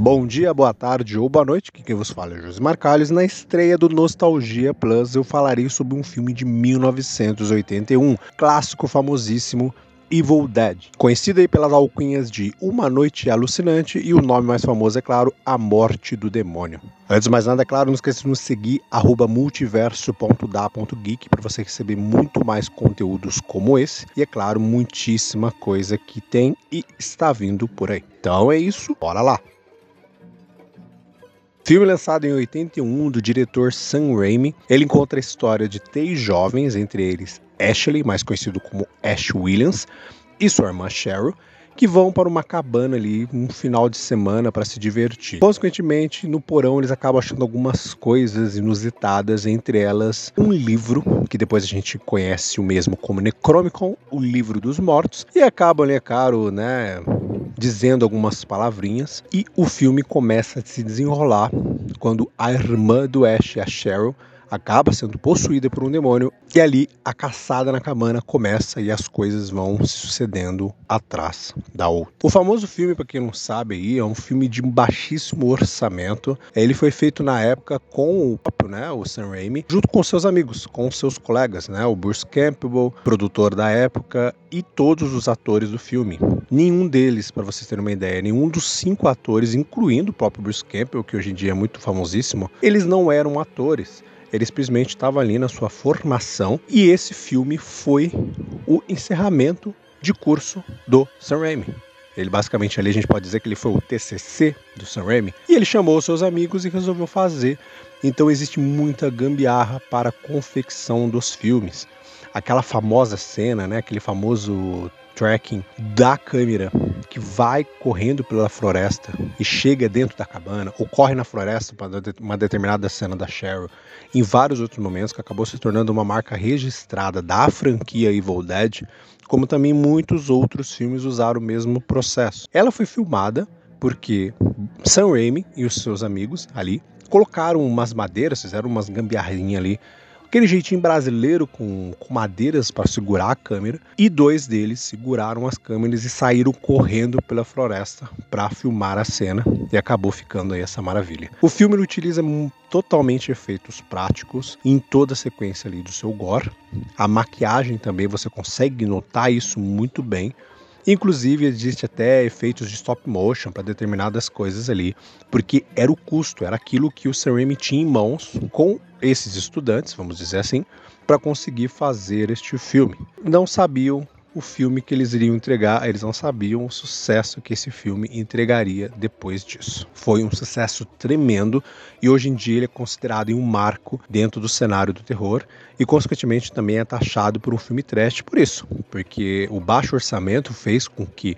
Bom dia, boa tarde ou boa noite, que quem vos fala é José Marcalhos. Na estreia do Nostalgia Plus eu falarei sobre um filme de 1981, clássico famosíssimo Evil Dead, conhecido aí pelas alcunhas de Uma Noite Alucinante e o nome mais famoso, é claro, A Morte do Demônio. Antes de mais nada, é claro, não esqueça de nos seguir, multiverso.da.geek, para você receber muito mais conteúdos como esse e, é claro, muitíssima coisa que tem e está vindo por aí. Então é isso, bora lá! Filme lançado em 81 do diretor Sam Raimi, ele encontra a história de três jovens, entre eles Ashley, mais conhecido como Ash Williams, e sua irmã Cheryl, que vão para uma cabana ali um final de semana para se divertir. Consequentemente, no porão eles acabam achando algumas coisas inusitadas, entre elas um livro, que depois a gente conhece o mesmo como Necronomicon, o livro dos mortos, e acabam, né, caro, né, dizendo algumas palavrinhas, e o filme começa a se desenrolar quando a irmã do Ash, a Cheryl, acaba sendo possuída por um demônio e ali a caçada na cabana começa e as coisas vão se sucedendo atrás da outra. O famoso filme, para quem não sabe aí, é um filme de baixíssimo orçamento. Ele foi feito na época com o próprio, né, o Sam Raimi, junto com seus amigos, com seus colegas, né, o Bruce Campbell, produtor da época, e todos os atores do filme. Nenhum deles, para vocês terem uma ideia, nenhum dos cinco atores, incluindo o próprio Bruce Campbell, que hoje em dia é muito famosíssimo, eles não eram atores. Ele simplesmente estava ali na sua formação e esse filme foi o encerramento de curso do Sam Raimi. Ele basicamente ali a gente pode dizer que ele foi o TCC do Sam Raimi e ele chamou seus amigos e resolveu fazer. Então existe muita gambiarra para a confecção dos filmes. Aquela famosa cena, né, aquele famoso tracking da câmera que vai correndo pela floresta e chega dentro da cabana, ou corre na floresta para uma determinada cena da Cheryl, em vários outros momentos, que acabou se tornando uma marca registrada da franquia Evil Dead, como também muitos outros filmes usaram o mesmo processo. Ela foi filmada porque Sam Raimi e os seus amigos ali colocaram umas madeiras, fizeram umas gambiarrinhas ali aquele jeitinho brasileiro com, com madeiras para segurar a câmera, e dois deles seguraram as câmeras e saíram correndo pela floresta para filmar a cena, e acabou ficando aí essa maravilha. O filme utiliza totalmente efeitos práticos em toda a sequência ali do seu gore. A maquiagem também você consegue notar isso muito bem. Inclusive, existe até efeitos de stop motion para determinadas coisas ali, porque era o custo, era aquilo que o Raimi tinha em mãos com esses estudantes, vamos dizer assim, para conseguir fazer este filme. Não sabiam o filme que eles iriam entregar, eles não sabiam o sucesso que esse filme entregaria depois disso. Foi um sucesso tremendo e hoje em dia ele é considerado um marco dentro do cenário do terror e consequentemente também é taxado por um filme trash por isso, porque o baixo orçamento fez com que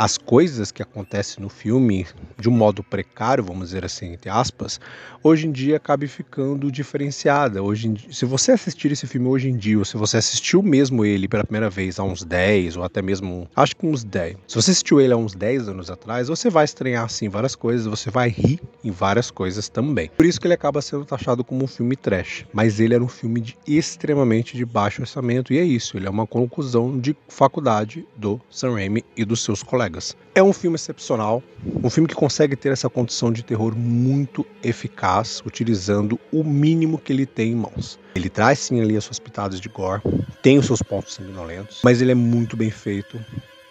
as coisas que acontecem no filme de um modo precário, vamos dizer assim, entre aspas, hoje em dia acabe ficando diferenciada. Hoje dia, se você assistir esse filme hoje em dia, ou se você assistiu mesmo ele pela primeira vez há uns 10 ou até mesmo, acho que uns 10. Se você assistiu ele há uns 10 anos atrás, você vai estranhar assim várias coisas, você vai rir em várias coisas também. Por isso que ele acaba sendo taxado como um filme trash, mas ele era um filme de extremamente de baixo orçamento e é isso, ele é uma conclusão de faculdade do Sam Raimi e dos seus colegas. É um filme excepcional, um filme que consegue ter essa condição de terror muito eficaz, utilizando o mínimo que ele tem em mãos. Ele traz sim ali as suas pitadas de gore, tem os seus pontos sanguinolentos, mas ele é muito bem feito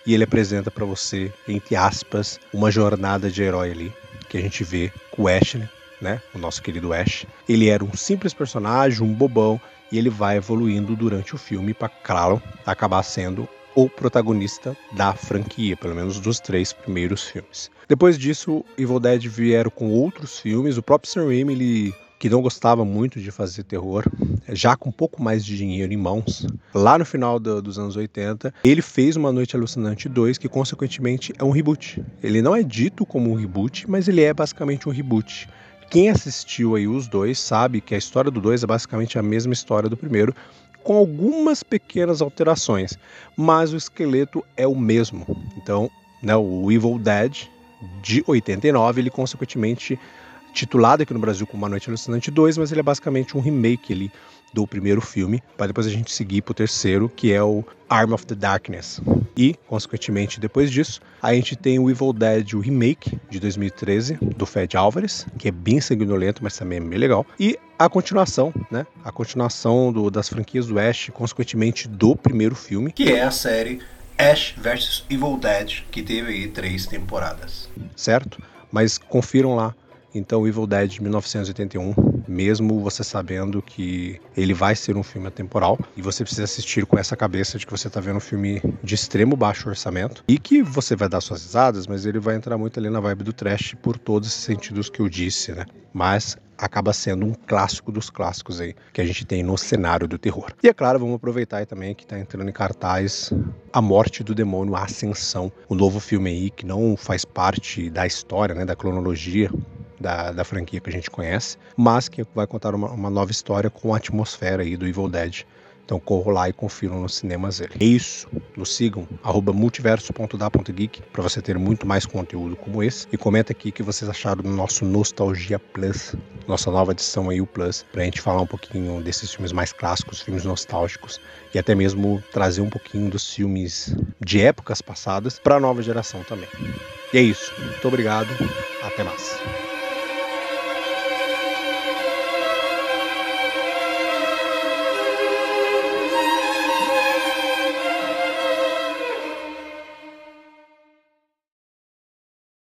e ele apresenta para você, entre aspas, uma jornada de herói ali, que a gente vê com o Ashley, né, o nosso querido Ash. Ele era um simples personagem, um bobão, e ele vai evoluindo durante o filme para, claro, acabar sendo protagonista da franquia, pelo menos dos três primeiros filmes. Depois disso, Evil Dead vieram com outros filmes. O próprio Sam Raimi, ele, que não gostava muito de fazer terror, já com um pouco mais de dinheiro em mãos, lá no final do, dos anos 80, ele fez Uma Noite Alucinante 2, que consequentemente é um reboot. Ele não é dito como um reboot, mas ele é basicamente um reboot. Quem assistiu aí os dois sabe que a história do 2 é basicamente a mesma história do primeiro, com algumas pequenas alterações, mas o esqueleto é o mesmo. Então, né, o Evil Dead de 89, ele consequentemente titulado aqui no Brasil como Uma Noite Alucinante 2, mas ele é basicamente um remake ali do primeiro filme, para depois a gente seguir pro terceiro, que é o Arm of the Darkness. E, consequentemente, depois disso, a gente tem o Evil Dead, o remake de 2013, do Fed Álvares, que é bem sanguinolento, mas também é bem legal. E a continuação, né? A continuação do, das franquias do Ash, consequentemente do primeiro filme. Que é a série Ash vs Evil Dead, que teve aí três temporadas. Certo? Mas confiram lá então, Evil Dead de 1981, mesmo você sabendo que ele vai ser um filme atemporal, e você precisa assistir com essa cabeça de que você está vendo um filme de extremo baixo orçamento, e que você vai dar suas risadas, mas ele vai entrar muito ali na vibe do trash por todos esses sentidos que eu disse, né? Mas acaba sendo um clássico dos clássicos aí que a gente tem no cenário do terror. E é claro, vamos aproveitar aí também que está entrando em cartaz A Morte do Demônio, A Ascensão, o novo filme aí que não faz parte da história, né, da cronologia da, da franquia que a gente conhece, mas que vai contar uma, uma nova história com a atmosfera aí do Evil Dead. Então corram lá e confiram nos cinemas ele. É isso. Nos sigam, multiverso.da.geek, para você ter muito mais conteúdo como esse. E comenta aqui o que vocês acharam do nosso Nostalgia Plus, nossa nova edição aí, o Plus, pra gente falar um pouquinho desses filmes mais clássicos, filmes nostálgicos, e até mesmo trazer um pouquinho dos filmes de épocas passadas para a nova geração também. E é isso. Muito obrigado. Até mais.